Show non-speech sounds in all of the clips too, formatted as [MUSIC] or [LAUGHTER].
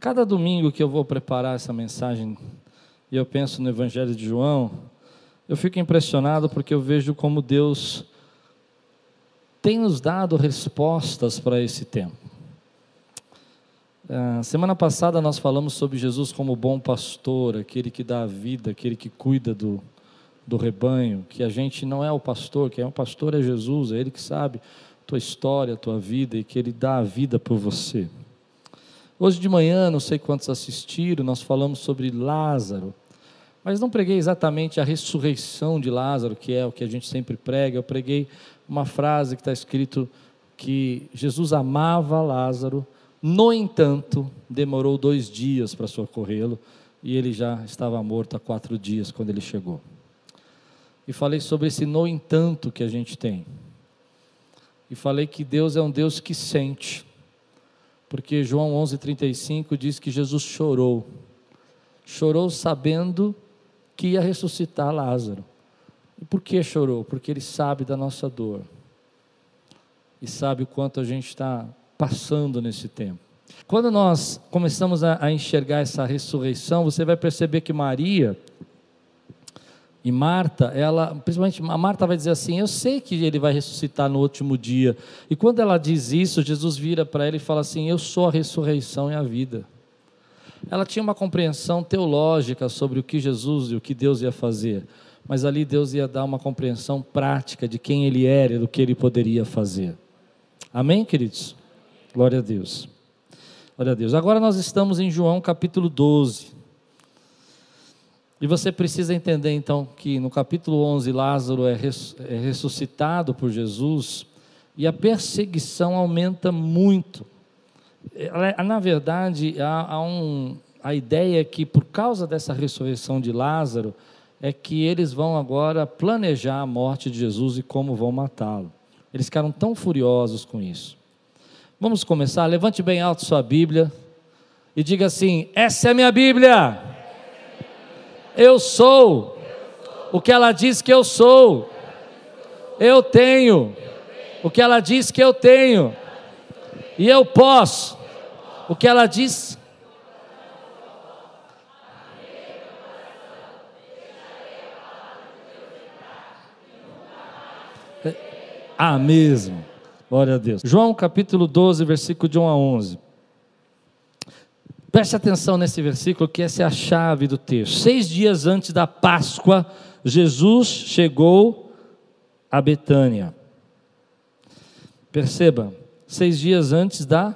Cada domingo que eu vou preparar essa mensagem e eu penso no Evangelho de João, eu fico impressionado porque eu vejo como Deus tem nos dado respostas para esse tempo. Uh, semana passada nós falamos sobre Jesus como bom pastor, aquele que dá a vida, aquele que cuida do, do rebanho, que a gente não é o pastor, quem é o pastor é Jesus, é Ele que sabe tua história, tua vida e que Ele dá a vida por você. Hoje de manhã, não sei quantos assistiram, nós falamos sobre Lázaro, mas não preguei exatamente a ressurreição de Lázaro, que é o que a gente sempre prega, eu preguei uma frase que está escrito que Jesus amava Lázaro, no entanto, demorou dois dias para socorrê-lo e ele já estava morto há quatro dias quando ele chegou. E falei sobre esse no entanto que a gente tem. E falei que Deus é um Deus que sente porque João 11:35 diz que Jesus chorou. Chorou sabendo que ia ressuscitar Lázaro. E por que chorou? Porque ele sabe da nossa dor. E sabe o quanto a gente está passando nesse tempo. Quando nós começamos a, a enxergar essa ressurreição, você vai perceber que Maria, e Marta, ela, principalmente a Marta vai dizer assim: Eu sei que ele vai ressuscitar no último dia. E quando ela diz isso, Jesus vira para ela e fala assim: Eu sou a ressurreição e a vida. Ela tinha uma compreensão teológica sobre o que Jesus e o que Deus ia fazer, mas ali Deus ia dar uma compreensão prática de quem ele era e do que ele poderia fazer. Amém, queridos? Glória a Deus. Glória a Deus. Agora nós estamos em João capítulo 12. E você precisa entender então que no capítulo 11 Lázaro é, é ressuscitado por Jesus e a perseguição aumenta muito. Na verdade, há, há um, a ideia é que por causa dessa ressurreição de Lázaro, é que eles vão agora planejar a morte de Jesus e como vão matá-lo. Eles ficaram tão furiosos com isso. Vamos começar? Levante bem alto sua Bíblia e diga assim: Essa é a minha Bíblia. Eu sou o que ela diz que eu sou. Eu tenho o que ela diz que eu tenho. E eu posso o que ela diz. Ah, mesmo. Glória a Deus. João capítulo 12, versículo de 1 a 11. Preste atenção nesse versículo, que essa é a chave do texto. Seis dias antes da Páscoa, Jesus chegou a Betânia. Perceba, seis dias antes da.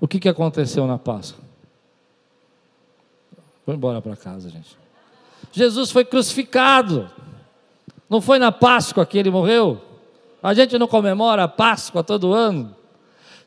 O que, que aconteceu na Páscoa? Vou embora para casa, gente. Jesus foi crucificado. Não foi na Páscoa que ele morreu? A gente não comemora a Páscoa todo ano?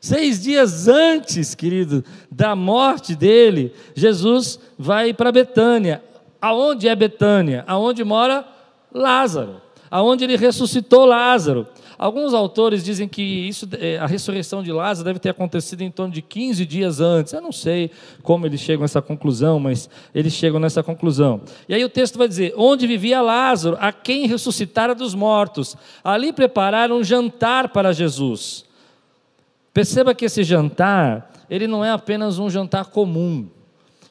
Seis dias antes, querido, da morte dele, Jesus vai para Betânia. Aonde é Betânia? Aonde mora Lázaro. Aonde ele ressuscitou Lázaro. Alguns autores dizem que isso, é, a ressurreição de Lázaro deve ter acontecido em torno de 15 dias antes. Eu não sei como eles chegam a essa conclusão, mas eles chegam nessa conclusão. E aí o texto vai dizer: onde vivia Lázaro, a quem ressuscitara dos mortos. Ali prepararam um jantar para Jesus. Perceba que esse jantar, ele não é apenas um jantar comum.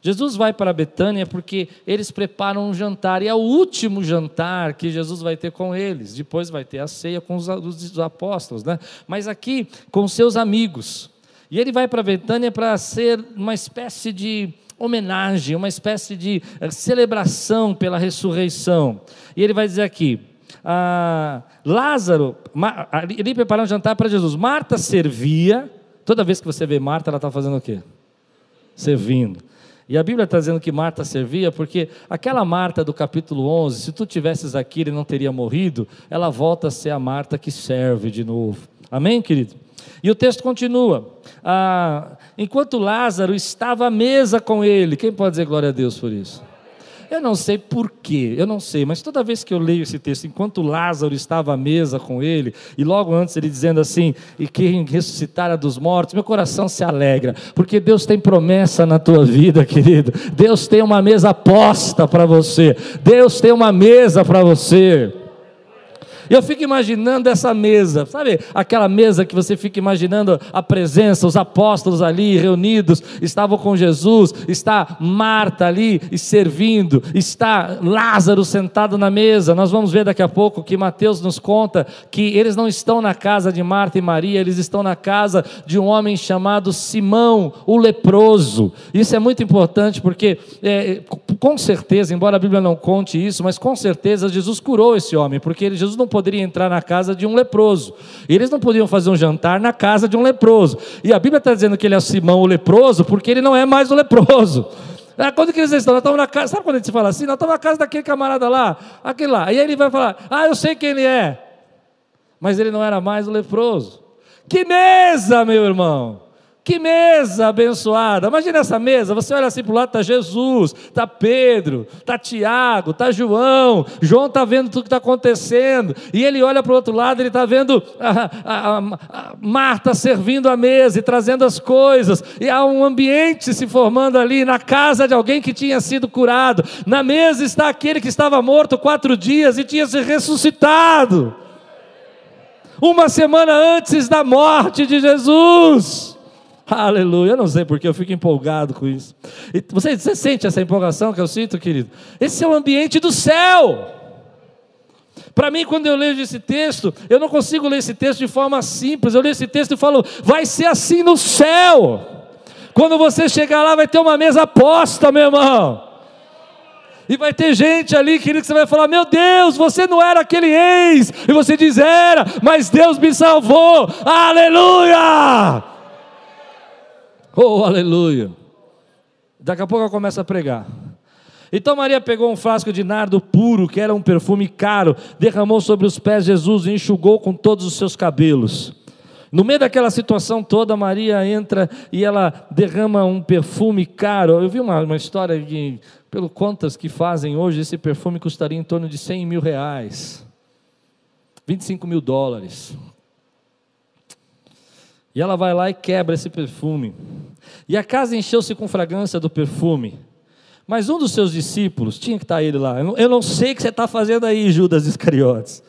Jesus vai para Betânia porque eles preparam um jantar, e é o último jantar que Jesus vai ter com eles. Depois vai ter a ceia com os, os apóstolos, né? mas aqui com seus amigos. E ele vai para Betânia para ser uma espécie de homenagem, uma espécie de celebração pela ressurreição. E ele vai dizer aqui: ah, Lázaro, ele preparou um jantar para Jesus. Marta servia. Toda vez que você vê Marta, ela está fazendo o quê? Servindo. E a Bíblia está dizendo que Marta servia porque aquela Marta do capítulo 11, se tu tivesses aqui ele não teria morrido, ela volta a ser a Marta que serve de novo. Amém, querido? E o texto continua. Ah, enquanto Lázaro estava à mesa com ele, quem pode dizer glória a Deus por isso? Eu não sei porquê, eu não sei, mas toda vez que eu leio esse texto, enquanto Lázaro estava à mesa com ele, e logo antes ele dizendo assim, e quem ressuscitara dos mortos, meu coração se alegra, porque Deus tem promessa na tua vida, querido. Deus tem uma mesa posta para você, Deus tem uma mesa para você. Eu fico imaginando essa mesa, sabe aquela mesa que você fica imaginando a presença, os apóstolos ali reunidos, estavam com Jesus, está Marta ali e servindo, está Lázaro sentado na mesa. Nós vamos ver daqui a pouco que Mateus nos conta que eles não estão na casa de Marta e Maria, eles estão na casa de um homem chamado Simão, o leproso. Isso é muito importante porque, é, com certeza, embora a Bíblia não conte isso, mas com certeza Jesus curou esse homem, porque Jesus não poderia entrar na casa de um leproso. Eles não podiam fazer um jantar na casa de um leproso. E a Bíblia está dizendo que ele é Simão o leproso, porque ele não é mais o leproso. Ah, quando que eles estão? Nós estamos na casa. Sabe quando a gente fala assim? Nós estamos na casa daquele camarada lá, aquele lá. E aí ele vai falar: Ah, eu sei quem ele é. Mas ele não era mais o leproso. Que mesa, meu irmão! Que mesa abençoada! Imagina essa mesa, você olha assim para o lado, está Jesus, está Pedro, está Tiago, está João, João está vendo tudo que está acontecendo, e ele olha para o outro lado, ele está vendo a, a, a, Marta servindo a mesa e trazendo as coisas, e há um ambiente se formando ali na casa de alguém que tinha sido curado. Na mesa está aquele que estava morto quatro dias e tinha se ressuscitado. Uma semana antes da morte de Jesus. Aleluia. Eu não sei porque eu fico empolgado com isso. E você, você sente essa empolgação que eu sinto, querido? Esse é o ambiente do céu. Para mim, quando eu leio esse texto, eu não consigo ler esse texto de forma simples. Eu leio esse texto e falo, vai ser assim no céu. Quando você chegar lá, vai ter uma mesa posta, meu irmão. E vai ter gente ali, querido, que você vai falar: Meu Deus, você não era aquele ex. E você diz: Era, mas Deus me salvou. Aleluia! Oh, aleluia. Daqui a pouco eu começo a pregar. Então Maria pegou um frasco de nardo puro, que era um perfume caro, derramou sobre os pés de Jesus e enxugou com todos os seus cabelos. No meio daquela situação toda, Maria entra e ela derrama um perfume caro. Eu vi uma, uma história que, pelo contas que fazem hoje, esse perfume custaria em torno de 100 mil reais, 25 mil dólares. E ela vai lá e quebra esse perfume. E a casa encheu-se com fragrância do perfume. Mas um dos seus discípulos, tinha que estar ele lá. Eu não sei o que você está fazendo aí, Judas Iscariotes.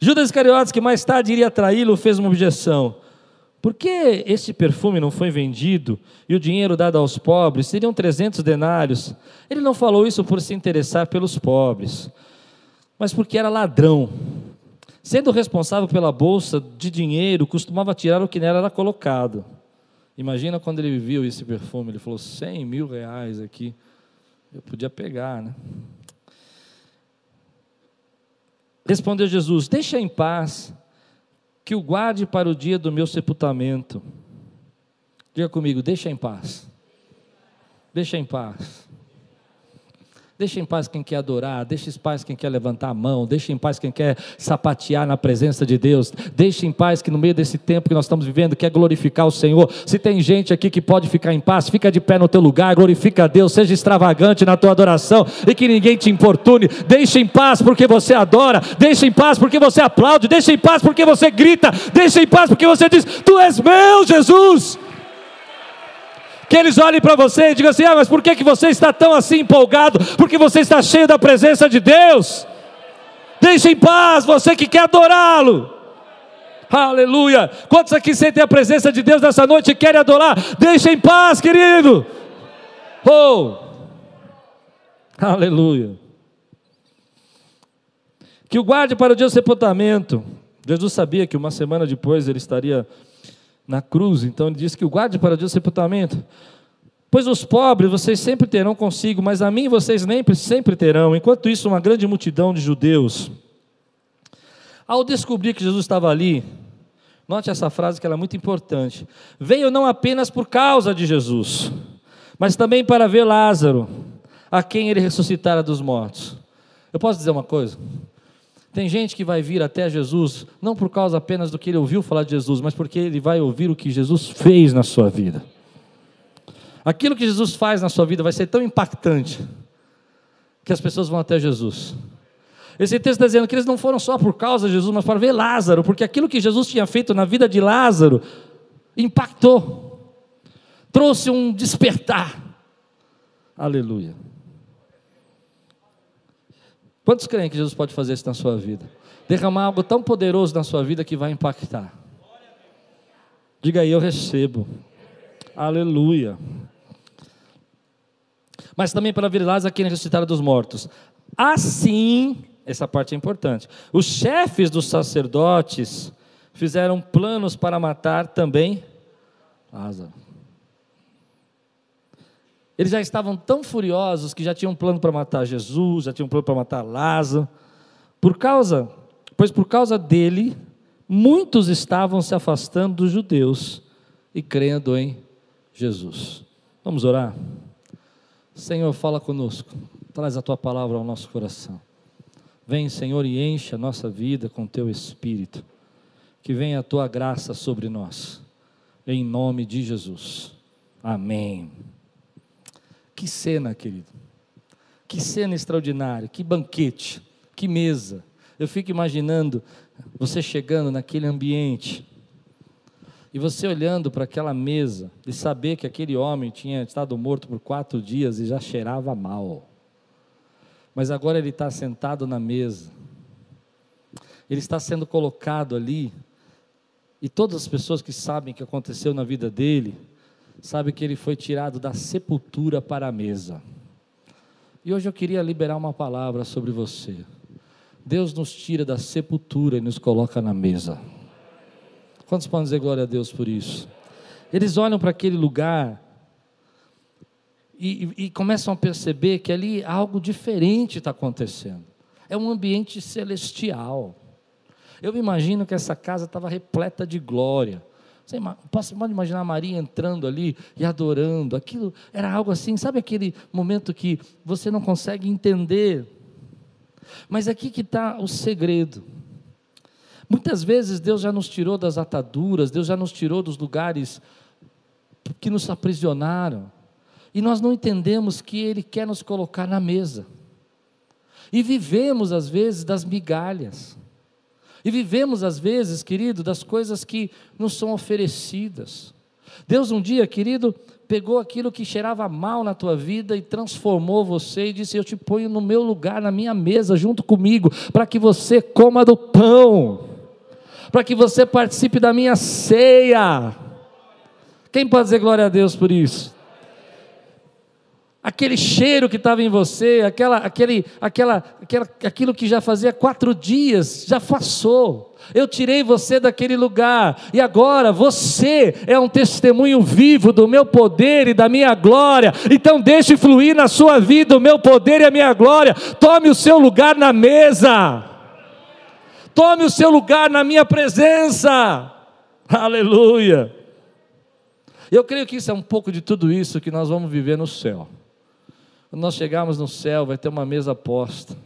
Judas Iscariotes, que mais tarde iria traí-lo, fez uma objeção. Por que este perfume não foi vendido e o dinheiro dado aos pobres? Seriam 300 denários. Ele não falou isso por se interessar pelos pobres, mas porque era ladrão. Sendo responsável pela bolsa de dinheiro, costumava tirar o que nela era colocado. Imagina quando ele viu esse perfume, ele falou: 100 mil reais aqui, eu podia pegar, né? Respondeu Jesus: Deixa em paz, que o guarde para o dia do meu sepultamento. Diga comigo: deixa em paz. Deixa em paz. Deixa em paz quem quer adorar, deixa em paz quem quer levantar a mão, deixa em paz quem quer sapatear na presença de Deus, deixa em paz que no meio desse tempo que nós estamos vivendo, quer glorificar o Senhor. Se tem gente aqui que pode ficar em paz, fica de pé no teu lugar, glorifica a Deus, seja extravagante na tua adoração e que ninguém te importune. Deixa em paz porque você adora, deixa em paz porque você aplaude, deixa em paz porque você grita, deixa em paz porque você diz: Tu és meu, Jesus. Que eles olhem para você e digam assim: ah, mas por que, que você está tão assim empolgado? Porque você está cheio da presença de Deus. Deixe em paz você que quer adorá-lo. Aleluia. Quantos aqui sentem a presença de Deus nessa noite e querem adorar? Deixe em paz, querido. Oh. Aleluia. Que o guarde para o dia do sepultamento. Jesus sabia que uma semana depois ele estaria na cruz. Então ele diz que o guarde para dia do sepultamento. Pois os pobres vocês sempre terão consigo, mas a mim vocês nem sempre terão. Enquanto isso, uma grande multidão de judeus, ao descobrir que Jesus estava ali, note essa frase que ela é muito importante. Veio não apenas por causa de Jesus, mas também para ver Lázaro, a quem ele ressuscitara dos mortos. Eu posso dizer uma coisa? Tem gente que vai vir até Jesus, não por causa apenas do que ele ouviu falar de Jesus, mas porque ele vai ouvir o que Jesus fez na sua vida. Aquilo que Jesus faz na sua vida vai ser tão impactante que as pessoas vão até Jesus. Esse texto está dizendo que eles não foram só por causa de Jesus, mas para ver Lázaro, porque aquilo que Jesus tinha feito na vida de Lázaro impactou, trouxe um despertar. Aleluia. Quantos creem que Jesus pode fazer isso na sua vida? Derramar algo tão poderoso na sua vida que vai impactar. Diga aí, eu recebo. Aleluia. Mas também para virá aquele ressuscitar dos mortos. Assim, essa parte é importante. Os chefes dos sacerdotes fizeram planos para matar também Lázaro. Eles já estavam tão furiosos que já tinham um plano para matar Jesus, já tinham um plano para matar Lázaro. Por causa, pois por causa dele, muitos estavam se afastando dos judeus e crendo em Jesus. Vamos orar? Senhor, fala conosco. Traz a tua palavra ao nosso coração. Vem, Senhor, e enche a nossa vida com teu espírito. Que venha a tua graça sobre nós. Em nome de Jesus. Amém. Que cena, querido. Que cena extraordinária, que banquete, que mesa. Eu fico imaginando você chegando naquele ambiente e você olhando para aquela mesa e saber que aquele homem tinha estado morto por quatro dias e já cheirava mal. Mas agora ele está sentado na mesa. Ele está sendo colocado ali. E todas as pessoas que sabem o que aconteceu na vida dele, sabe que ele foi tirado da sepultura para a mesa. E hoje eu queria liberar uma palavra sobre você. Deus nos tira da sepultura e nos coloca na mesa. Quantos podem dizer glória a Deus por isso? Eles olham para aquele lugar e, e, e, começam a perceber que ali algo diferente está acontecendo. É um ambiente celestial. Eu imagino que essa casa estava repleta de glória. Você pode imaginar Maria entrando ali e adorando. Aquilo era algo assim, sabe aquele momento que você não consegue entender. Mas aqui que está o segredo. Muitas vezes Deus já nos tirou das ataduras, Deus já nos tirou dos lugares que nos aprisionaram. E nós não entendemos que Ele quer nos colocar na mesa. E vivemos, às vezes, das migalhas. E vivemos, às vezes, querido, das coisas que nos são oferecidas. Deus, um dia, querido, pegou aquilo que cheirava mal na tua vida e transformou você e disse: Eu te ponho no meu lugar, na minha mesa, junto comigo, para que você coma do pão, para que você participe da minha ceia. Quem pode dizer glória a Deus por isso? Aquele cheiro que estava em você, aquela, aquele, aquela, aquela, aquilo que já fazia quatro dias, já passou. Eu tirei você daquele lugar, e agora você é um testemunho vivo do meu poder e da minha glória. Então, deixe fluir na sua vida o meu poder e a minha glória. Tome o seu lugar na mesa, tome o seu lugar na minha presença. Aleluia. Eu creio que isso é um pouco de tudo isso que nós vamos viver no céu. Quando nós chegarmos no céu, vai ter uma mesa posta.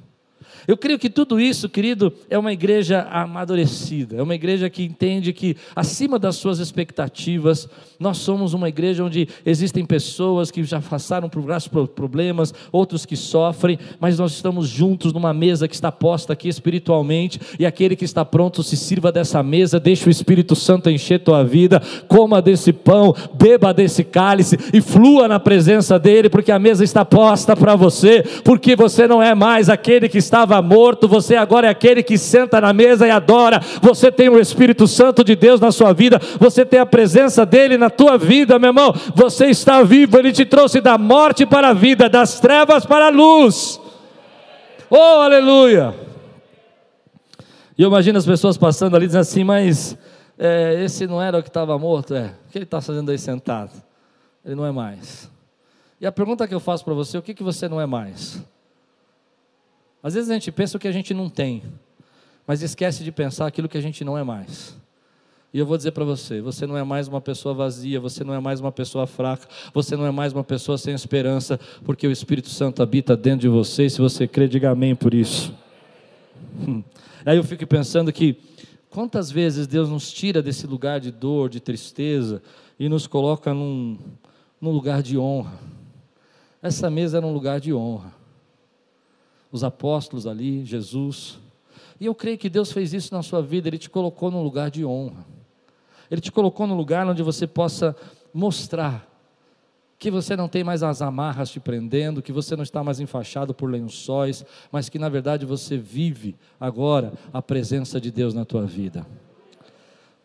Eu creio que tudo isso, querido, é uma igreja amadurecida, é uma igreja que entende que, acima das suas expectativas, nós somos uma igreja onde existem pessoas que já passaram por vários problemas, outros que sofrem, mas nós estamos juntos numa mesa que está posta aqui espiritualmente, e aquele que está pronto se sirva dessa mesa, deixe o Espírito Santo encher tua vida, coma desse pão, beba desse cálice e flua na presença dele, porque a mesa está posta para você, porque você não é mais aquele que estava morto, você agora é aquele que senta na mesa e adora. Você tem o Espírito Santo de Deus na sua vida, você tem a presença dele na tua vida, meu irmão. Você está vivo, ele te trouxe da morte para a vida, das trevas para a luz. Oh, aleluia! E eu imagino as pessoas passando ali dizendo assim, mas é, esse não era o que estava morto? É, o que ele está fazendo aí sentado? Ele não é mais. E a pergunta que eu faço para você, o que, que você não é mais? Às vezes a gente pensa o que a gente não tem, mas esquece de pensar aquilo que a gente não é mais. E eu vou dizer para você: você não é mais uma pessoa vazia, você não é mais uma pessoa fraca, você não é mais uma pessoa sem esperança, porque o Espírito Santo habita dentro de você. E se você crê, diga amém por isso. Aí eu fico pensando que quantas vezes Deus nos tira desse lugar de dor, de tristeza e nos coloca num, num lugar de honra. Essa mesa era um lugar de honra os apóstolos ali, Jesus. E eu creio que Deus fez isso na sua vida, Ele te colocou num lugar de honra. Ele te colocou num lugar onde você possa mostrar que você não tem mais as amarras te prendendo, que você não está mais enfaixado por lençóis, mas que na verdade você vive agora a presença de Deus na tua vida.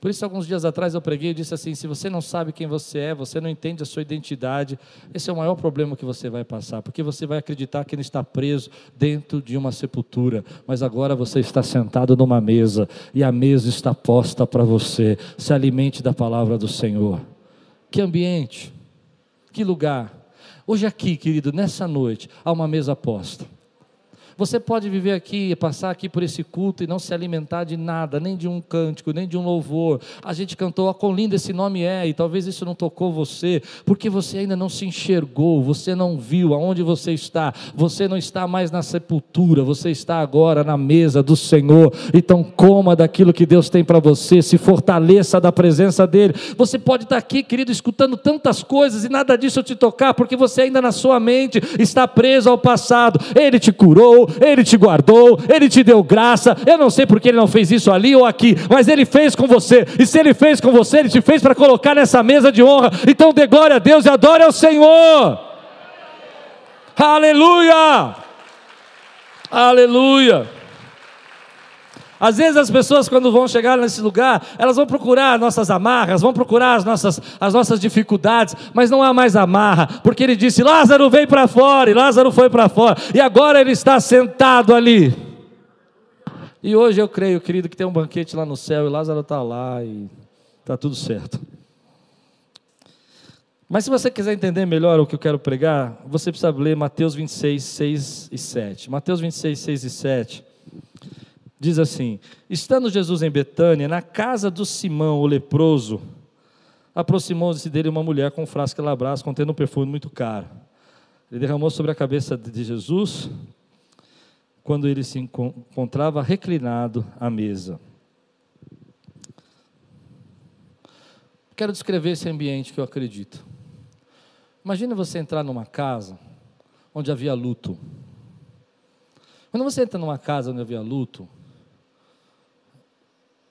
Por isso, alguns dias atrás eu preguei e disse assim: se você não sabe quem você é, você não entende a sua identidade, esse é o maior problema que você vai passar, porque você vai acreditar que ele está preso dentro de uma sepultura, mas agora você está sentado numa mesa e a mesa está posta para você. Se alimente da palavra do Senhor. Que ambiente, que lugar. Hoje, aqui, querido, nessa noite, há uma mesa posta. Você pode viver aqui, passar aqui por esse culto e não se alimentar de nada, nem de um cântico, nem de um louvor. A gente cantou, ah, quão lindo esse nome é, e talvez isso não tocou você, porque você ainda não se enxergou, você não viu aonde você está, você não está mais na sepultura, você está agora na mesa do Senhor. Então, coma daquilo que Deus tem para você, se fortaleça da presença dEle. Você pode estar aqui, querido, escutando tantas coisas e nada disso te tocar, porque você ainda na sua mente está preso ao passado. Ele te curou, ele te guardou, Ele te deu graça. Eu não sei porque Ele não fez isso ali ou aqui, mas Ele fez com você. E se Ele fez com você, Ele te fez para colocar nessa mesa de honra. Então dê glória a Deus e adore ao Senhor. Aleluia! Aleluia! Às vezes as pessoas, quando vão chegar nesse lugar, elas vão procurar nossas amarras, vão procurar as nossas, as nossas dificuldades, mas não há mais amarra, porque ele disse: Lázaro vem para fora, e Lázaro foi para fora, e agora ele está sentado ali. E hoje eu creio, querido, que tem um banquete lá no céu, e Lázaro está lá, e está tudo certo. Mas se você quiser entender melhor o que eu quero pregar, você precisa ler Mateus 26, 6 e 7. Mateus 26, 6 e 7 diz assim: Estando Jesus em Betânia, na casa do Simão, o leproso, aproximou-se dele uma mulher com frasco de labras contendo um perfume muito caro. Ele derramou sobre a cabeça de Jesus quando ele se encontrava reclinado à mesa. Quero descrever esse ambiente que eu acredito. Imagine você entrar numa casa onde havia luto. Quando você entra numa casa onde havia luto,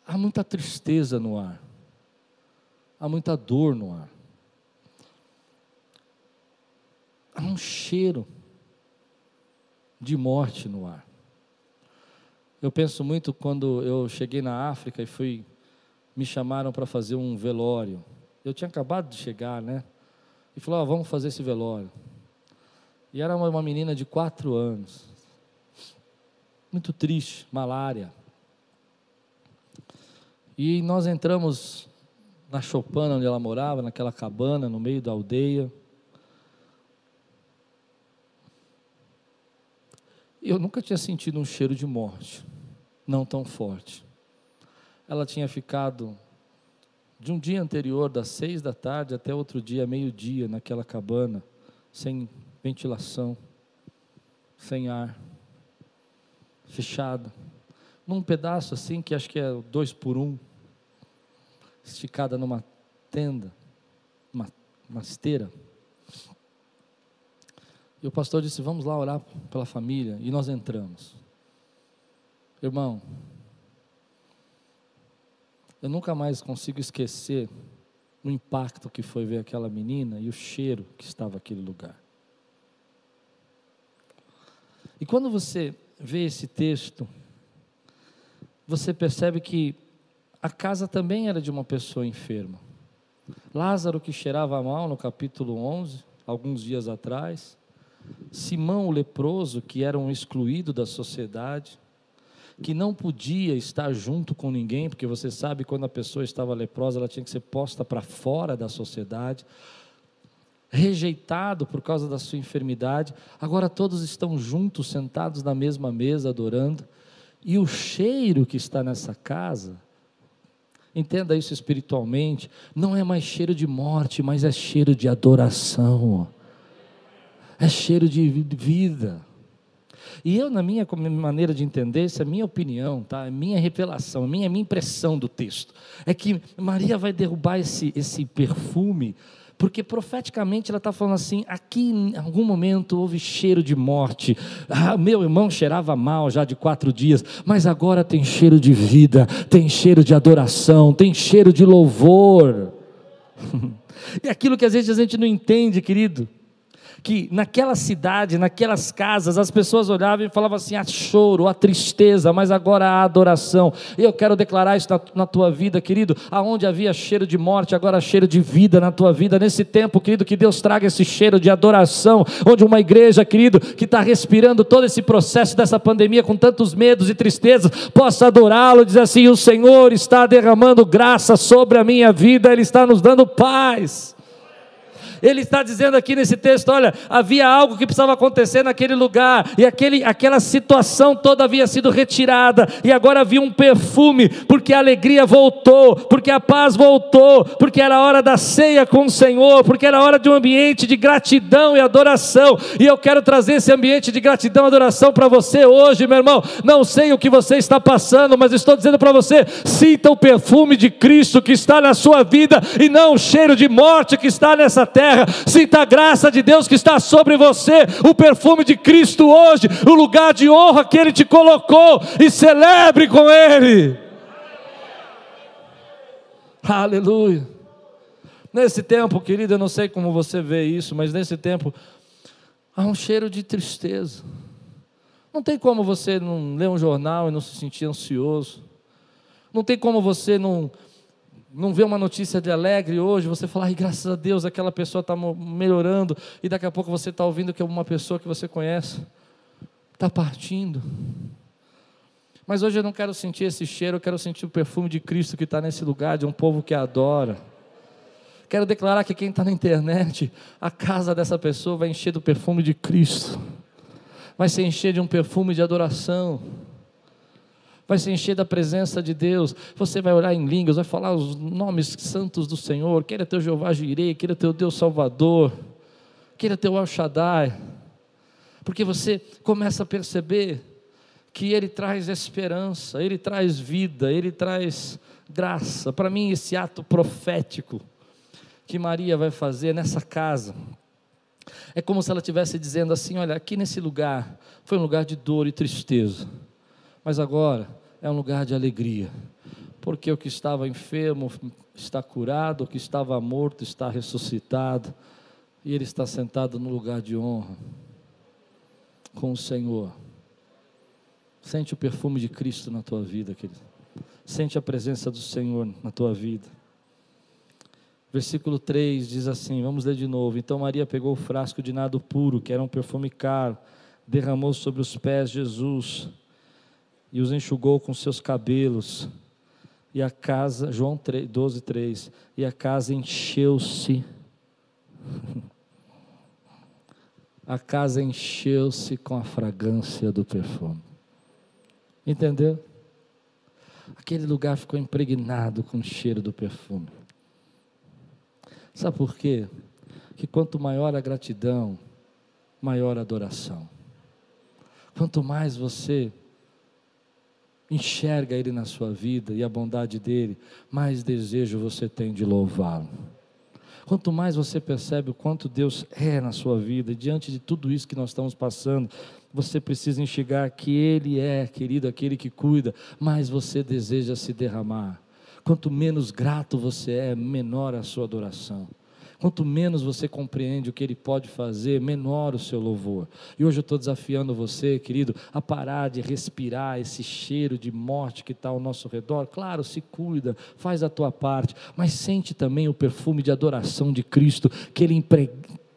há muita tristeza no ar, há muita dor no ar, há um cheiro de morte no ar. Eu penso muito quando eu cheguei na África e fui, me chamaram para fazer um velório. Eu tinha acabado de chegar, né? E falou: vamos fazer esse velório. E era uma menina de quatro anos, muito triste, malária. E nós entramos na Chopana, onde ela morava, naquela cabana, no meio da aldeia. E eu nunca tinha sentido um cheiro de morte, não tão forte. Ela tinha ficado de um dia anterior, das seis da tarde até outro dia, meio-dia, naquela cabana, sem ventilação, sem ar, fechada num pedaço assim, que acho que é dois por um, esticada numa tenda, uma, uma esteira. E o pastor disse: Vamos lá orar pela família. E nós entramos. Irmão, eu nunca mais consigo esquecer o impacto que foi ver aquela menina e o cheiro que estava aquele lugar. E quando você vê esse texto, você percebe que a casa também era de uma pessoa enferma. Lázaro, que cheirava mal, no capítulo 11, alguns dias atrás. Simão, o leproso, que era um excluído da sociedade, que não podia estar junto com ninguém, porque você sabe, quando a pessoa estava leprosa, ela tinha que ser posta para fora da sociedade, rejeitado por causa da sua enfermidade. Agora todos estão juntos, sentados na mesma mesa, adorando. E o cheiro que está nessa casa, entenda isso espiritualmente, não é mais cheiro de morte, mas é cheiro de adoração, é cheiro de vida. E eu, na minha maneira de entender, essa é a minha opinião, tá? é minha revelação, a minha, a minha impressão do texto, é que Maria vai derrubar esse, esse perfume porque profeticamente ela está falando assim: aqui em algum momento houve cheiro de morte. Ah, meu irmão cheirava mal já de quatro dias, mas agora tem cheiro de vida, tem cheiro de adoração, tem cheiro de louvor. [LAUGHS] E aquilo que às vezes a gente não entende, querido, que naquela cidade, naquelas casas, as pessoas olhavam e falavam assim: há choro, há tristeza, mas agora há adoração. Eu quero declarar isso na, na, tua vida, querido. Aonde havia cheiro de morte, agora há cheiro de vida na tua vida. Nesse tempo, querido, que Deus traga esse cheiro de adoração, onde uma igreja, querido, que está respirando todo esse processo dessa pandemia com tantos medos e tristezas, possa adorá-lo, dizer assim: o Senhor está derramando graça sobre a minha vida, Ele está nos dando paz. Ele está dizendo aqui nesse texto: olha, havia algo que precisava acontecer naquele lugar, e aquele, aquela situação toda havia sido retirada, e agora havia um perfume, porque a alegria voltou, porque a paz voltou, porque era hora da ceia com o Senhor, porque era hora de um ambiente de gratidão e adoração, e eu quero trazer esse ambiente de gratidão e adoração para você hoje, meu irmão. Não sei o que você está passando, mas estou dizendo para você: sinta o perfume de Cristo que está na sua vida, e não o cheiro de morte que está nessa terra terra. Sinta a graça de Deus que está sobre você, o perfume de Cristo hoje, o lugar de honra que Ele te colocou, e celebre com Ele. Aleluia. Nesse tempo, querido, eu não sei como você vê isso, mas nesse tempo há um cheiro de tristeza. Não tem como você não ler um jornal e não se sentir ansioso. Não tem como você não não vê uma notícia de alegre hoje, você fala, ai, graças a Deus, aquela pessoa está melhorando, e daqui a pouco você está ouvindo que uma pessoa que você conhece está partindo. Mas hoje eu não quero sentir esse cheiro, eu quero sentir o perfume de Cristo que está nesse lugar, de um povo que adora. Quero declarar que quem está na internet, a casa dessa pessoa vai encher do perfume de Cristo, vai se encher de um perfume de adoração vai se encher da presença de Deus, você vai orar em línguas, vai falar os nomes santos do Senhor, queira teu Jeová Jirei, queira teu Deus Salvador, queira teu El Shaddai, porque você começa a perceber que Ele traz esperança, Ele traz vida, Ele traz graça. Para mim, esse ato profético que Maria vai fazer nessa casa, é como se ela estivesse dizendo assim: olha, aqui nesse lugar foi um lugar de dor e tristeza mas agora é um lugar de alegria, porque o que estava enfermo está curado, o que estava morto está ressuscitado, e ele está sentado no lugar de honra com o Senhor. Sente o perfume de Cristo na tua vida, querido. Sente a presença do Senhor na tua vida. Versículo 3 diz assim: vamos ler de novo. Então Maria pegou o frasco de nado puro, que era um perfume caro, derramou sobre os pés de Jesus e os enxugou com seus cabelos. E a casa, João 3, 12, 3, e a casa encheu-se. a casa encheu-se com a fragrância do perfume. Entendeu? Aquele lugar ficou impregnado com o cheiro do perfume. Sabe por quê? Que quanto maior a gratidão, maior a adoração. Quanto mais você enxerga Ele na sua vida e a bondade dele, mais desejo você tem de louvá-lo. Quanto mais você percebe o quanto Deus é na sua vida, diante de tudo isso que nós estamos passando, você precisa enxergar que Ele é, querido, aquele que cuida, mais você deseja se derramar. Quanto menos grato você é, menor a sua adoração. Quanto menos você compreende o que Ele pode fazer, menor o seu louvor. E hoje eu estou desafiando você, querido, a parar de respirar esse cheiro de morte que está ao nosso redor. Claro, se cuida, faz a tua parte, mas sente também o perfume de adoração de Cristo que Ele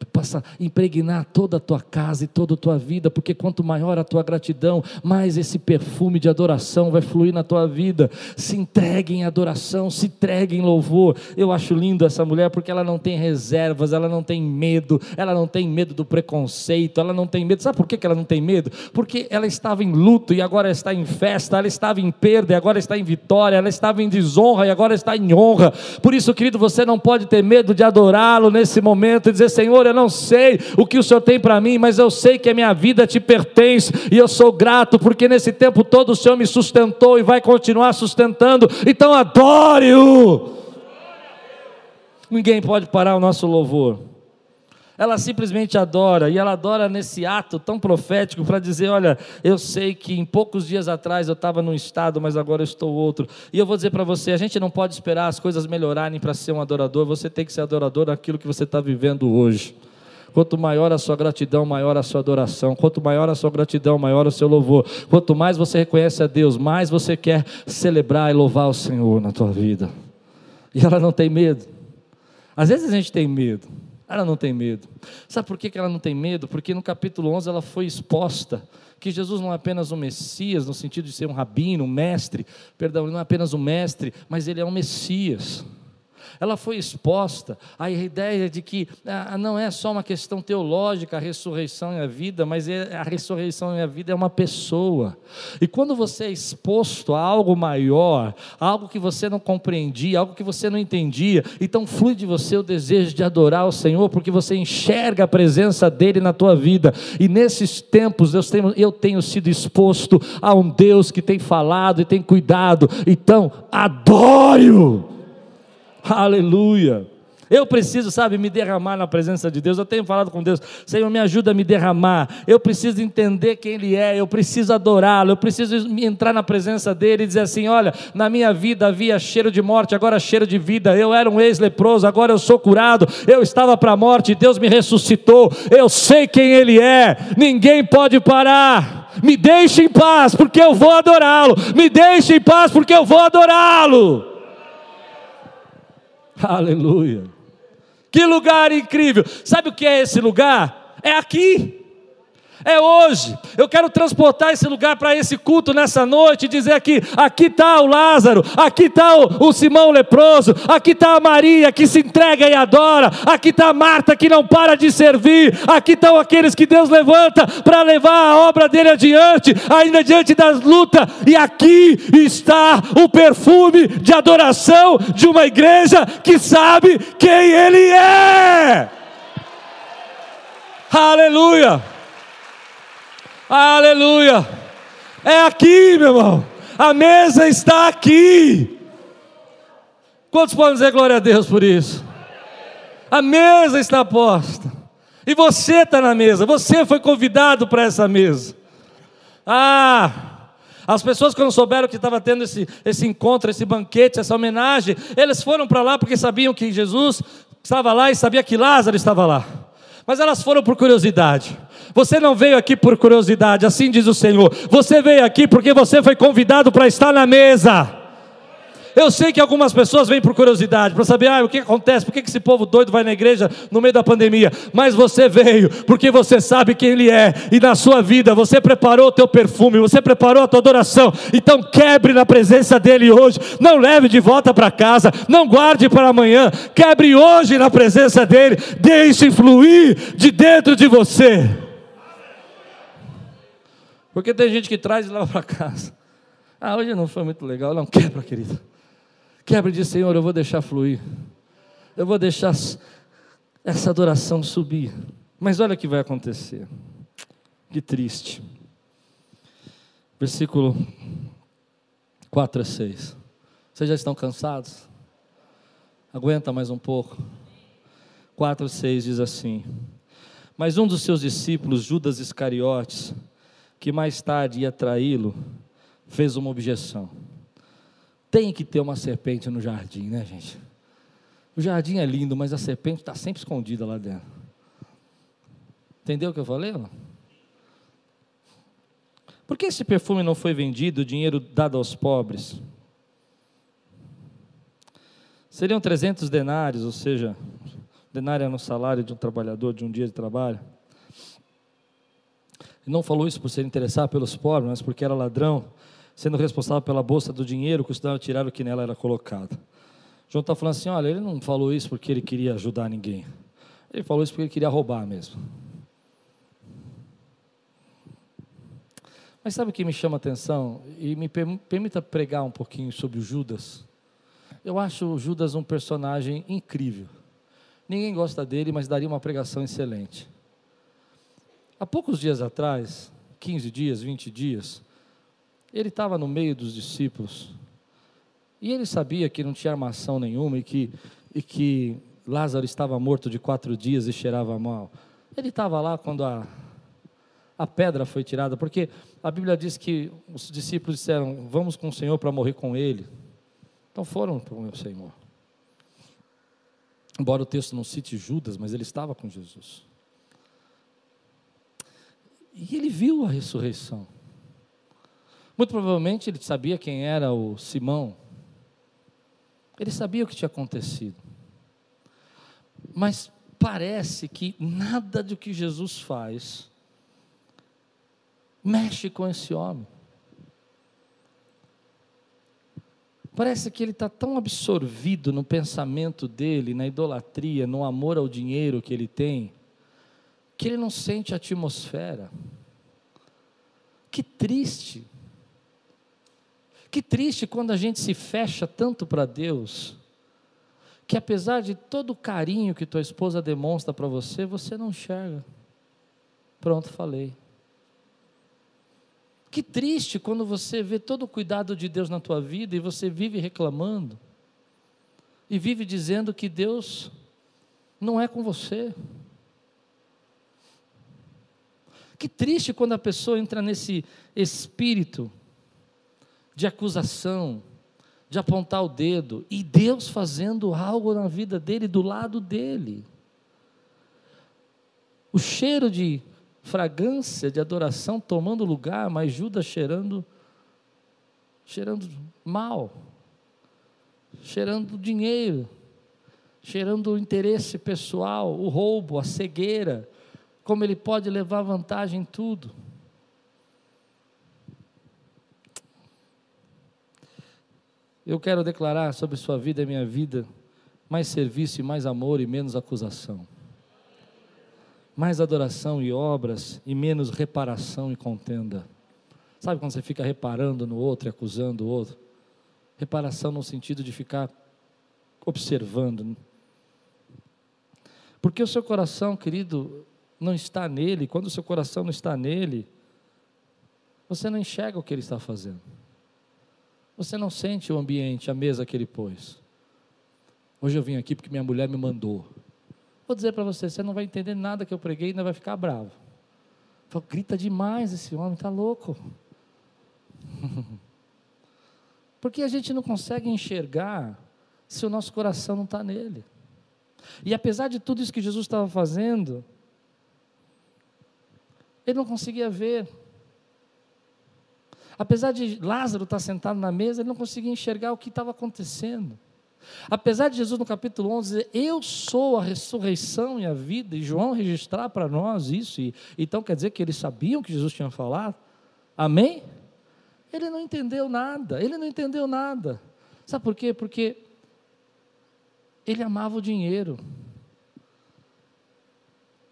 possa impregnar toda a tua casa e toda a tua vida, porque quanto maior a tua gratidão, mais esse perfume de adoração vai fluir na tua vida. Se entregue em adoração, se entregue em louvor. Eu acho lindo essa mulher porque ela não tem reservas, ela não tem medo, ela não tem medo do preconceito, ela não tem medo. Sabe por que ela não tem medo? Porque ela estava em luto e agora está em festa, ela estava em perda e agora está em vitória, ela estava em desonra e agora está em honra. Por isso, querido, você não pode ter medo de adorá-lo nesse momento e dizer: Senhor, eu não sei o que o Senhor tem para mim, mas eu sei que a minha vida te pertence e eu sou grato porque nesse tempo todo o Senhor me sustentou e vai continuar sustentando. Então adore-o. Ninguém pode parar o nosso louvor. Ela simplesmente adora, e ela adora nesse ato tão profético para dizer: Olha, eu sei que em poucos dias atrás eu estava num estado, mas agora eu estou outro. E eu vou dizer para você: a gente não pode esperar as coisas melhorarem para ser um adorador, você tem que ser adorador daquilo que você está vivendo hoje. Quanto maior a sua gratidão, maior a sua adoração. Quanto maior a sua gratidão, maior o seu louvor. Quanto mais você reconhece a Deus, mais você quer celebrar e louvar o Senhor na tua vida. E ela não tem medo. Às vezes a gente tem medo. Ela não tem medo. Sabe por que ela não tem medo? Porque no capítulo 11 ela foi exposta que Jesus não é apenas um Messias, no sentido de ser um rabino, um mestre, perdão, ele não é apenas um mestre, mas ele é um Messias ela foi exposta à ideia de que ah, não é só uma questão teológica a ressurreição e a vida, mas é, a ressurreição e a vida é uma pessoa. E quando você é exposto a algo maior, a algo que você não compreendia, algo que você não entendia, então flui de você o desejo de adorar o Senhor, porque você enxerga a presença dele na tua vida. E nesses tempos eu tenho, eu tenho sido exposto a um Deus que tem falado e tem cuidado. Então, adoro. Aleluia. Eu preciso, sabe, me derramar na presença de Deus. Eu tenho falado com Deus, Senhor, me ajuda a me derramar. Eu preciso entender quem Ele é, eu preciso adorá-lo, eu preciso entrar na presença dEle e dizer assim: olha, na minha vida havia cheiro de morte, agora cheiro de vida. Eu era um ex-leproso, agora eu sou curado. Eu estava para a morte, Deus me ressuscitou. Eu sei quem Ele é, ninguém pode parar. Me deixe em paz, porque eu vou adorá-lo. Me deixe em paz, porque eu vou adorá-lo. [LAUGHS] Aleluia. Que lugar incrível. Sabe o que é esse lugar? É aqui. É hoje. Eu quero transportar esse lugar para esse culto nessa noite e dizer aqui: aqui está o Lázaro, aqui está o, o, Simão leproso, aqui está a Maria que se entrega e adora, aqui está a Marta que não para de servir, aqui estão aqueles que Deus levanta para levar a obra dele adiante, ainda diante das lutas, e aqui está o perfume de adoração de uma igreja que sabe quem Ele é. Aleluia! Aleluia! É aqui, meu irmão. A mesa está aqui. Quantos podem dizer glória a Deus por isso? A mesa está posta. E você está na mesa. Você foi convidado para essa mesa. Ah! As pessoas, quando souberam que estava tendo esse, esse encontro, esse banquete, essa homenagem, eles foram para lá porque sabiam que Jesus estava lá e sabia que Lázaro estava lá. Mas elas foram por curiosidade. Você não veio aqui por curiosidade, assim diz o Senhor. Você veio aqui porque você foi convidado para estar na mesa. Eu sei que algumas pessoas vêm por curiosidade, para saber ah, o que acontece, por que esse povo doido vai na igreja no meio da pandemia. Mas você veio porque você sabe quem Ele é, e na sua vida você preparou o teu perfume, você preparou a tua adoração. Então quebre na presença dEle hoje, não leve de volta para casa, não guarde para amanhã, quebre hoje na presença dEle, deixe fluir de dentro de você. Porque tem gente que traz e leva para casa. Ah, hoje não foi muito legal. Não, quebra, querido. Quebra e diz: Senhor, eu vou deixar fluir. Eu vou deixar essa adoração subir. Mas olha o que vai acontecer. Que triste. Versículo 4 a 6. Vocês já estão cansados? Aguenta mais um pouco. 4 a 6 diz assim: Mas um dos seus discípulos, Judas Iscariotes, que mais tarde ia traí-lo, fez uma objeção. Tem que ter uma serpente no jardim, né, gente? O jardim é lindo, mas a serpente está sempre escondida lá dentro. Entendeu o que eu falei? Não? Por que esse perfume não foi vendido, o dinheiro dado aos pobres? Seriam 300 denários, ou seja, denário é no salário de um trabalhador de um dia de trabalho. Ele não falou isso por ser interessado pelos pobres, mas porque era ladrão, sendo responsável pela bolsa do dinheiro, costumava tirar o que nela era colocado. João está falando assim: olha, ele não falou isso porque ele queria ajudar ninguém. Ele falou isso porque ele queria roubar mesmo. Mas sabe o que me chama a atenção? E me permita pregar um pouquinho sobre o Judas. Eu acho o Judas um personagem incrível. Ninguém gosta dele, mas daria uma pregação excelente. Há poucos dias atrás, 15 dias, 20 dias, ele estava no meio dos discípulos e ele sabia que não tinha armação nenhuma e que, e que Lázaro estava morto de quatro dias e cheirava mal. Ele estava lá quando a, a pedra foi tirada, porque a Bíblia diz que os discípulos disseram: Vamos com o Senhor para morrer com Ele. Então foram para o meu Senhor. Embora o texto não cite Judas, mas ele estava com Jesus. E ele viu a ressurreição. Muito provavelmente ele sabia quem era o Simão. Ele sabia o que tinha acontecido. Mas parece que nada do que Jesus faz mexe com esse homem. Parece que ele está tão absorvido no pensamento dele, na idolatria, no amor ao dinheiro que ele tem, que ele não sente a atmosfera. Que triste. Que triste quando a gente se fecha tanto para Deus, que apesar de todo o carinho que tua esposa demonstra para você, você não enxerga. Pronto, falei. Que triste quando você vê todo o cuidado de Deus na tua vida e você vive reclamando, e vive dizendo que Deus não é com você. Que triste quando a pessoa entra nesse espírito de acusação, de apontar o dedo, e Deus fazendo algo na vida dele, do lado dele. O cheiro de fragrância de adoração tomando lugar, mas Judas cheirando cheirando mal, cheirando dinheiro, cheirando o interesse pessoal, o roubo, a cegueira, como ele pode levar vantagem em tudo. Eu quero declarar sobre sua vida e minha vida mais serviço e mais amor e menos acusação mais adoração e obras e menos reparação e contenda. Sabe quando você fica reparando no outro e acusando o outro? Reparação no sentido de ficar observando. Porque o seu coração, querido, não está nele. Quando o seu coração não está nele, você não enxerga o que ele está fazendo. Você não sente o ambiente, a mesa que ele pôs. Hoje eu vim aqui porque minha mulher me mandou. Vou dizer para você, você não vai entender nada que eu preguei e ainda vai ficar bravo. Falo, grita demais esse homem, está louco. [LAUGHS] Porque a gente não consegue enxergar se o nosso coração não está nele. E apesar de tudo isso que Jesus estava fazendo, ele não conseguia ver. Apesar de Lázaro estar sentado na mesa, ele não conseguia enxergar o que estava acontecendo. Apesar de Jesus no capítulo 11 dizer, eu sou a ressurreição e a vida, e João registrar para nós isso, e, então quer dizer que eles sabiam que Jesus tinha falado, amém? Ele não entendeu nada, ele não entendeu nada, sabe por quê? Porque ele amava o dinheiro,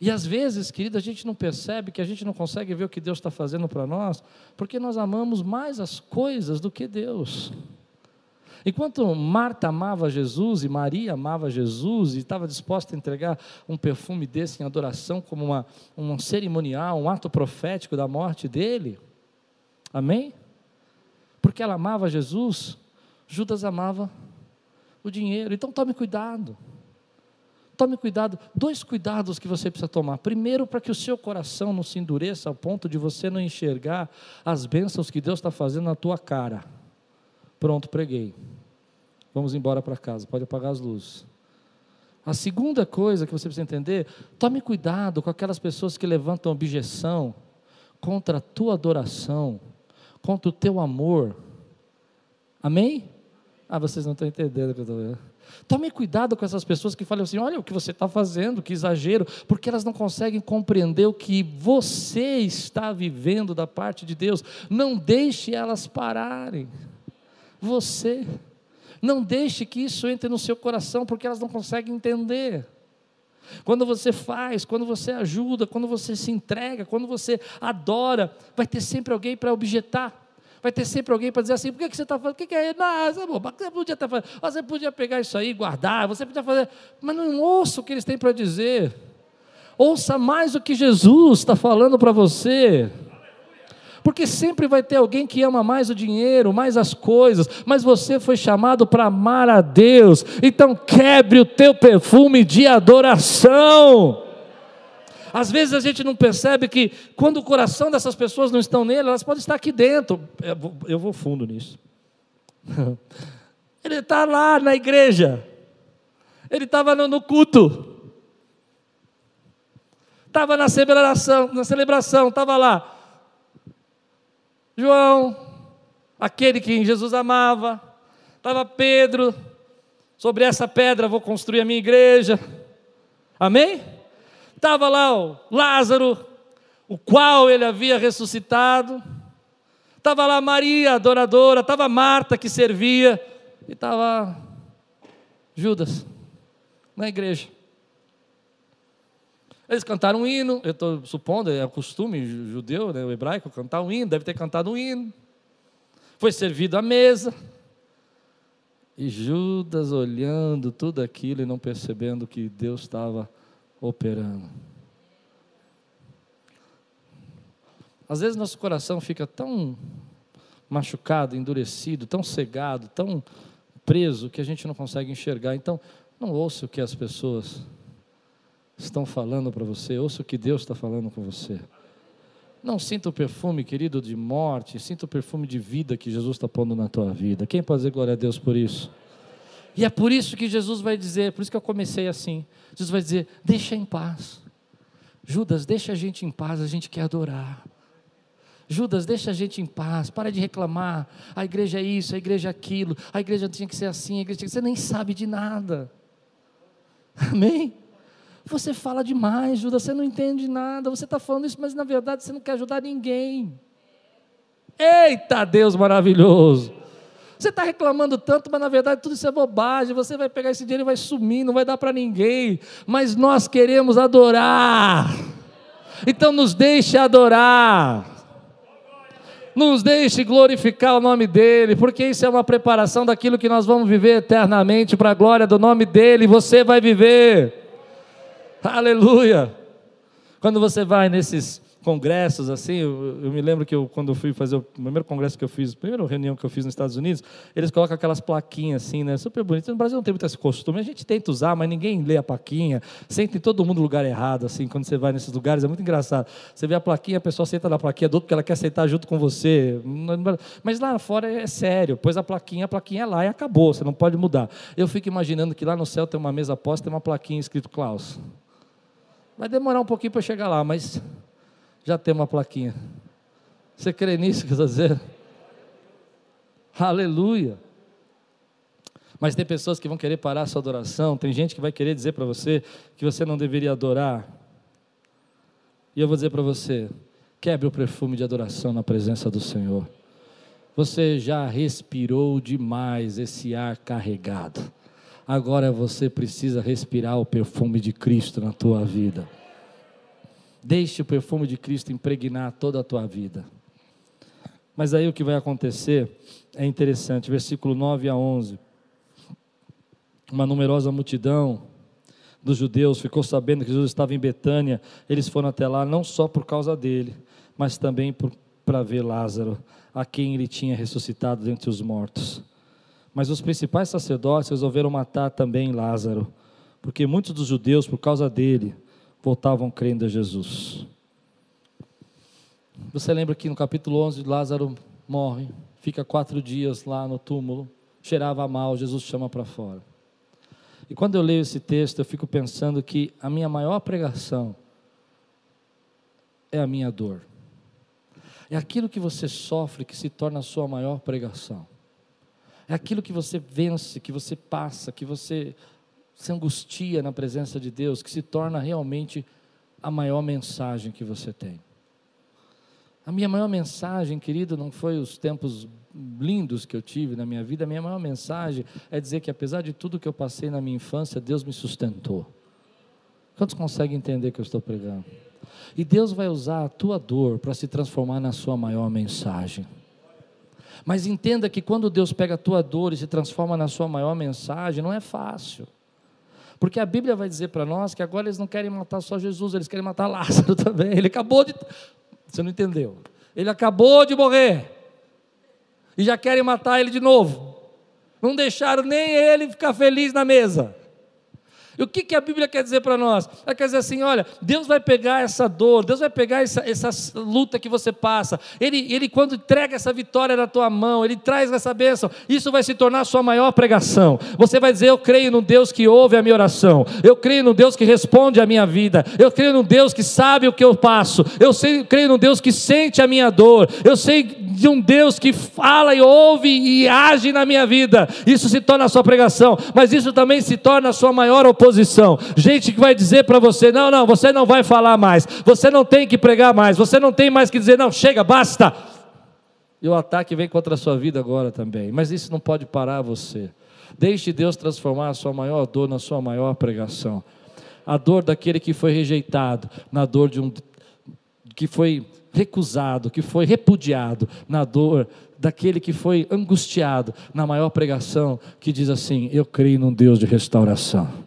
e às vezes, querido, a gente não percebe que a gente não consegue ver o que Deus está fazendo para nós, porque nós amamos mais as coisas do que Deus. Enquanto Marta amava Jesus e Maria amava Jesus e estava disposta a entregar um perfume desse em adoração como uma, um cerimonial, um ato profético da morte dele, amém? Porque ela amava Jesus, Judas amava o dinheiro. Então tome cuidado. Tome cuidado, dois cuidados que você precisa tomar. Primeiro, para que o seu coração não se endureça ao ponto de você não enxergar as bênçãos que Deus está fazendo na tua cara. Pronto, preguei. Vamos embora para casa, pode apagar as luzes. A segunda coisa que você precisa entender, tome cuidado com aquelas pessoas que levantam objeção contra a tua adoração, contra o teu amor. Amém? Ah, vocês não estão entendendo o que eu estou vendo. Tome cuidado com essas pessoas que falam assim: olha o que você está fazendo, que exagero, porque elas não conseguem compreender o que você está vivendo da parte de Deus. Não deixe elas pararem você. Não deixe que isso entre no seu coração, porque elas não conseguem entender. Quando você faz, quando você ajuda, quando você se entrega, quando você adora, vai ter sempre alguém para objetar. Vai ter sempre alguém para dizer assim: por que, que você está fazendo? O que, que é? Não, você podia estar fazendo. Você podia pegar isso aí, guardar, você podia fazer. Mas não ouça o que eles têm para dizer. Ouça mais o que Jesus está falando para você. porque sempre vai ter alguém que ama mais o dinheiro, mais as coisas, mas você foi chamado para amar a Deus, então quebre o teu perfume de adoração. Às vezes a gente não percebe que quando o coração dessas pessoas não estão nele, elas podem estar aqui dentro. Eu vou fundo nisso. [LAUGHS] Ele está lá na igreja, ele estava no, culto, estava na celebração, na celebração, estava lá. João, aquele que Jesus amava, estava Pedro, sobre essa pedra vou construir a minha igreja. Amém? Estava lá o Lázaro, o qual ele havia ressuscitado. Estava lá Maria, adoradora, estava Marta que servia, e estava Judas na igreja. Eles cantaram um hino, eu estou supondo, é costume judeu, né, o hebraico, cantar um hino, deve ter cantado um hino. Foi servido à mesa. E Judas olhando tudo aquilo e não percebendo que Deus estava operando. Às vezes nosso coração fica tão machucado, endurecido, tão cegado, tão preso que a gente não consegue enxergar. Então, não ouça o que as pessoas estão falando para você, ouça o que Deus está falando com você. Não sinta o perfume, querido, de morte, sinta o perfume de vida que Jesus está pondo na tua vida. Quem pode dizer glória a Deus por isso? E é por isso que Jesus vai dizer, por isso que eu comecei assim. Jesus vai dizer: deixa em paz. Judas, deixa a gente em paz, a gente quer adorar. Judas, deixa a gente em paz, para de reclamar. A igreja é isso, a igreja é aquilo, a igreja tinha que ser assim, a igreja tinha que ser. Você nem sabe de nada. [LAUGHS] Amém? Você fala demais, Judas, você não entende nada, você está falando isso, mas na verdade você não quer ajudar ninguém. Eita Deus maravilhoso! Você está reclamando tanto, mas na verdade tudo isso é bobagem. Você vai pegar esse dinheiro e vai sumir, não vai dar para ninguém. Mas nós queremos adorar. Então nos deixe adorar. Nos deixe glorificar o nome dEle, porque isso é uma preparação daquilo que nós vamos viver eternamente para a glória do nome dEle. Você vai viver. Aleluia. Quando você vai nesses congressos assim. Eu, eu, me lembro que eu, quando eu fui fazer o primeiro congresso que eu fiz, a primeira reunião que eu fiz nos Estados Unidos, eles colocam aquelas plaquinhas assim, né? Super bonitas. No Brasil não tem muito esse costume. A gente tenta usar, mas ninguém lê a plaquinha. Senta em todo mundo no lugar errado, assim, quando você vai nesses lugares. É muito engraçado. Você vê a plaquinha, a pessoa senta na plaquinha do outro porque ela quer sentar junto com você. Mas lá fora é sério. Pois a plaquinha, a plaquinha é lá e acabou. Você não pode mudar. Eu fico imaginando que lá no céu tem uma mesa posta, tem uma plaquinha escrito Klaus. Vai demorar um pouquinho para chegar lá, mas já tem uma plaquinha. Você crê nisso que eu estou dizendo? Aleluia. Mas tem pessoas que vão querer parar a sua adoração, tem gente que vai querer dizer para você que você não deveria adorar. E eu vou dizer para você: quebre o perfume de adoração na presença do Senhor. Você já respirou demais esse ar carregado. Agora você precisa respirar o perfume de Cristo na tua vida. Deixe o perfume de Cristo impregnar toda a tua vida. Mas aí o que vai acontecer é interessante, versículo 9 a 11. Uma numerosa multidão dos judeus ficou sabendo que Jesus estava em Betânia. Eles foram até lá não só por causa dele, mas também para ver Lázaro, a quem ele tinha ressuscitado dentre os mortos. Mas os principais sacerdotes resolveram matar também Lázaro, porque muitos dos judeus, por causa dele, voltavam crendo a Jesus. Você lembra que no capítulo 11 Lázaro morre, fica quatro dias lá no túmulo, cheirava mal, Jesus chama para fora. E quando eu leio esse texto, eu fico pensando que a minha maior pregação é a minha dor. É aquilo que você sofre que se torna a sua maior pregação. É aquilo que você vence, que você passa, que você se angustia na presença de Deus, que se torna realmente a maior mensagem que você tem. A minha maior mensagem, querido, não foi os tempos lindos que eu tive na minha vida, a minha maior mensagem é dizer que apesar de tudo que eu passei na minha infância, Deus me sustentou. Quantos conseguem entender que eu estou pregando? E Deus vai usar a tua dor para se transformar na sua maior mensagem. Mas entenda que quando Deus pega a tua dor e se transforma na sua maior mensagem, não é fácil. Porque a Bíblia vai dizer para nós que agora eles não querem matar só Jesus, eles querem matar Lázaro [LAUGHS] também. Ele acabou de. Você não entendeu? Ele acabou de morrer. E já querem matar ele de novo. Não deixaram nem ele ficar feliz na mesa. E o que, que a Bíblia quer dizer para nós? Ela quer dizer assim: olha, Deus vai pegar essa dor, Deus vai pegar essa, essa luta que você passa. Ele, ele, quando entrega essa vitória na tua mão, Ele traz essa bênção, isso vai se tornar a sua maior pregação. Você vai dizer: Eu creio no Deus que ouve a minha oração, eu creio no Deus que responde a minha vida, eu creio no Deus que sabe o que eu passo, eu sei, creio no Deus que sente a minha dor, eu sei de um Deus que fala e ouve e age na minha vida. Isso se torna a sua pregação, mas isso também se torna a sua maior oportunidade oposição, gente que vai dizer para você: não, não, você não vai falar mais, você não tem que pregar mais, você não tem mais que dizer, não, chega, basta. E o ataque vem contra a sua vida agora também, mas isso não pode parar você. Deixe Deus transformar a sua maior dor na sua maior pregação. A dor daquele que foi rejeitado, na dor de um que foi recusado, que foi repudiado, na dor daquele que foi angustiado, na maior pregação que diz assim: Eu creio num Deus de restauração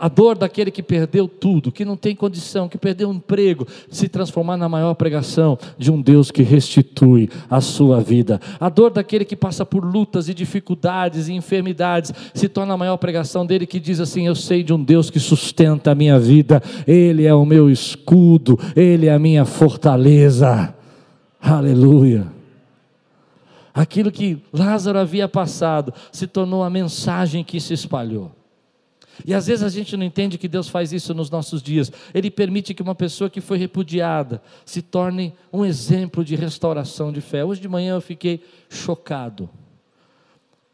a dor daquele que perdeu tudo, que não tem condição, que perdeu um emprego, se transformar na maior pregação de um Deus que restitui a sua vida. A dor daquele que passa por lutas e dificuldades e enfermidades, se torna a maior pregação dele que diz assim: Eu sei de um Deus que sustenta a minha vida, Ele é o meu escudo, Ele é a minha fortaleza. Aleluia. Aquilo que Lázaro havia passado se tornou a mensagem que se espalhou. E às vezes a gente não entende que Deus faz isso nos nossos dias. Ele permite que uma pessoa que foi repudiada se torne um exemplo de restauração de fé. Hoje de manhã eu fiquei chocado.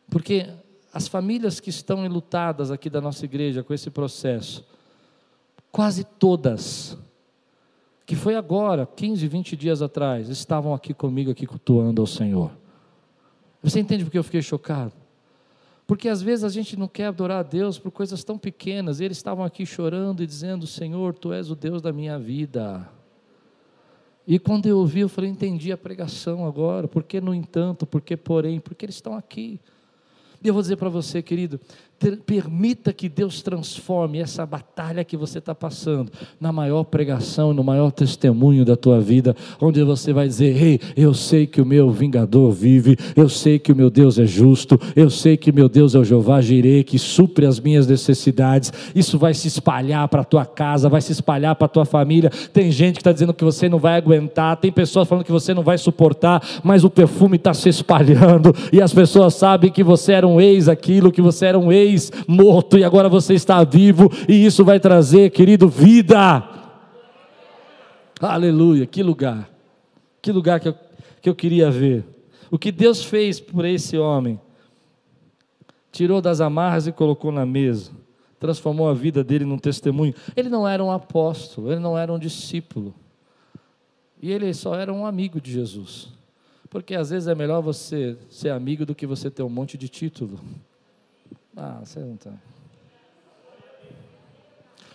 Porque as famílias que estão enlutadas aqui da nossa igreja com esse processo, quase todas, que foi agora, 15, 20 dias atrás, estavam aqui comigo, aqui cultuando ao Senhor. Você entende porque eu fiquei chocado? Porque às vezes a gente não quer adorar a Deus por coisas tão pequenas. Eles estavam aqui chorando e dizendo: Senhor, tu és o Deus da minha vida. E quando eu ouvi, eu falei: entendi a pregação agora. Por que, no entanto, por que, porém? Porque eles estão aqui. E eu vou dizer para você, querido, permita que Deus transforme essa batalha que você está passando na maior pregação, no maior testemunho da tua vida, onde você vai dizer: Ei, eu sei que o meu vingador vive, eu sei que o meu Deus é justo, eu sei que meu Deus é o Jeová Jireh, que supre as minhas necessidades. Isso vai se espalhar para a tua casa, vai se espalhar para a tua família. Tem gente que está dizendo que você não vai aguentar, tem pessoas falando que você não vai suportar, mas o perfume está se espalhando e as pessoas sabem que você era um ex aquilo, que você era um ex fez morto e agora você está vivo, e isso vai trazer, querido, vida. Aleluia, que lugar, que lugar que eu, que eu queria ver. O que Deus fez por esse homem, tirou das amarras e colocou na mesa, transformou a vida dele num testemunho. Ele não era um apóstolo, ele não era um discípulo, e ele só era um amigo de Jesus. Porque às vezes é melhor você ser amigo do que você ter um monte de título. Ah, você não está.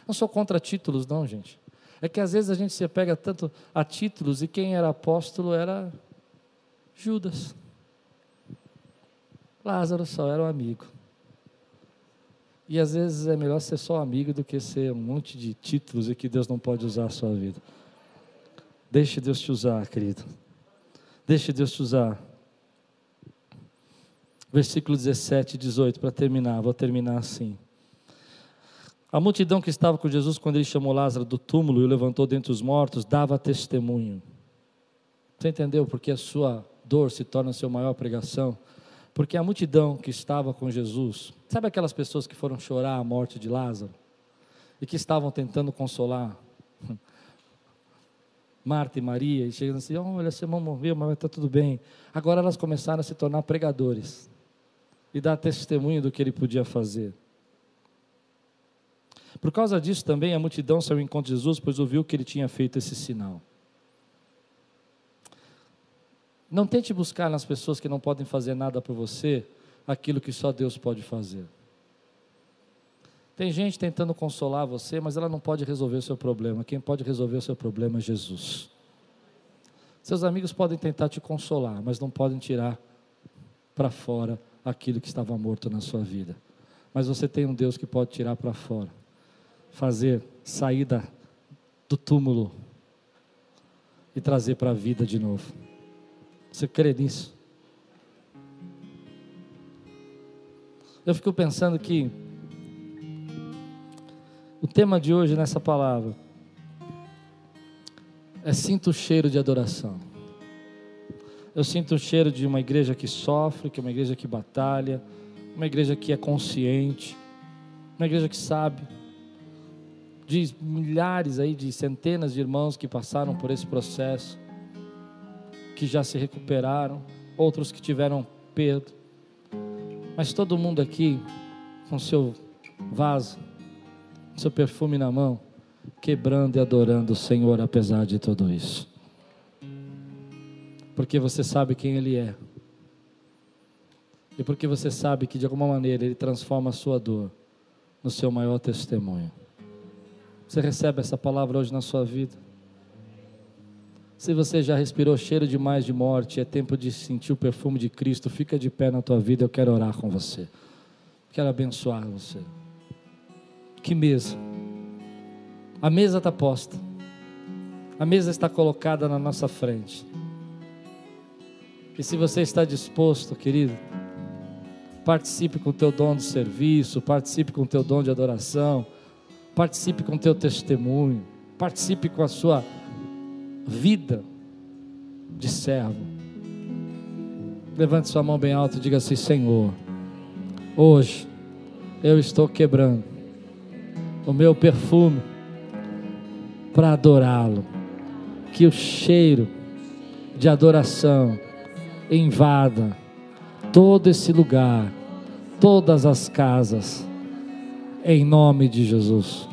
Não sou contra títulos, não, gente. É que às vezes a gente se apega tanto a títulos e quem era apóstolo era Judas. Lázaro só era um amigo. E às vezes é melhor ser só amigo do que ser um monte de títulos e que Deus não pode usar a sua vida. Deixe Deus te usar, querido. Deixe Deus te usar versículo 17 e 18, para terminar, vou terminar assim. A multidão que estava com Jesus quando ele chamou Lázaro do túmulo e o levantou dentre os mortos, dava testemunho. Você entendeu porque a sua dor se torna a sua maior pregação? Porque a multidão que estava com Jesus, sabe aquelas pessoas que foram chorar a morte de Lázaro? E que estavam tentando consolar [LAUGHS] Marta e Maria, e chegando assim: olha, seu irmão morreu, mas está tudo bem. Agora elas começaram a se tornar pregadores e dar testemunho do que ele podia fazer. Por causa disso também a multidão saiu ao encontro de Jesus, pois ouviu que ele tinha feito esse sinal. Não tente buscar nas pessoas que não podem fazer nada por você aquilo que só Deus pode fazer. Tem gente tentando consolar você, mas ela não pode resolver o seu problema. Quem pode resolver o seu problema é Jesus. Seus amigos podem tentar te consolar, mas não podem tirar para fora aquilo que estava morto na sua vida. Mas você tem um Deus que pode tirar para fora, fazer saída do túmulo e trazer para a vida de novo. Você crê nisso? Eu fico pensando que o tema de hoje nessa palavra é sinto o cheiro de adoração. Eu sinto o cheiro de uma igreja que sofre, que é uma igreja que batalha, uma igreja que é consciente, uma igreja que sabe. De milhares aí, de centenas de irmãos que passaram por esse processo, que já se recuperaram, outros que tiveram perda. Mas todo mundo aqui, com seu vaso, seu perfume na mão, quebrando e adorando o Senhor apesar de tudo isso. Porque você sabe quem Ele é. E porque você sabe que de alguma maneira Ele transforma a sua dor no seu maior testemunho. Você recebe essa palavra hoje na sua vida? Se você já respirou cheiro demais de morte, é tempo de sentir o perfume de Cristo, fica de pé na tua vida, eu quero orar com você. Quero abençoar você. Que mesa? A mesa está posta. A mesa está colocada na nossa frente. E se você está disposto, querido, participe com o teu dom de serviço, participe com o teu dom de adoração, participe com o teu testemunho, participe com a sua vida de servo. Levante sua mão bem alta e diga assim: Senhor, hoje eu estou quebrando o meu perfume para adorá-lo. Que o cheiro de adoração invada todo esse lugar, todas as casas, em nome de Jesus.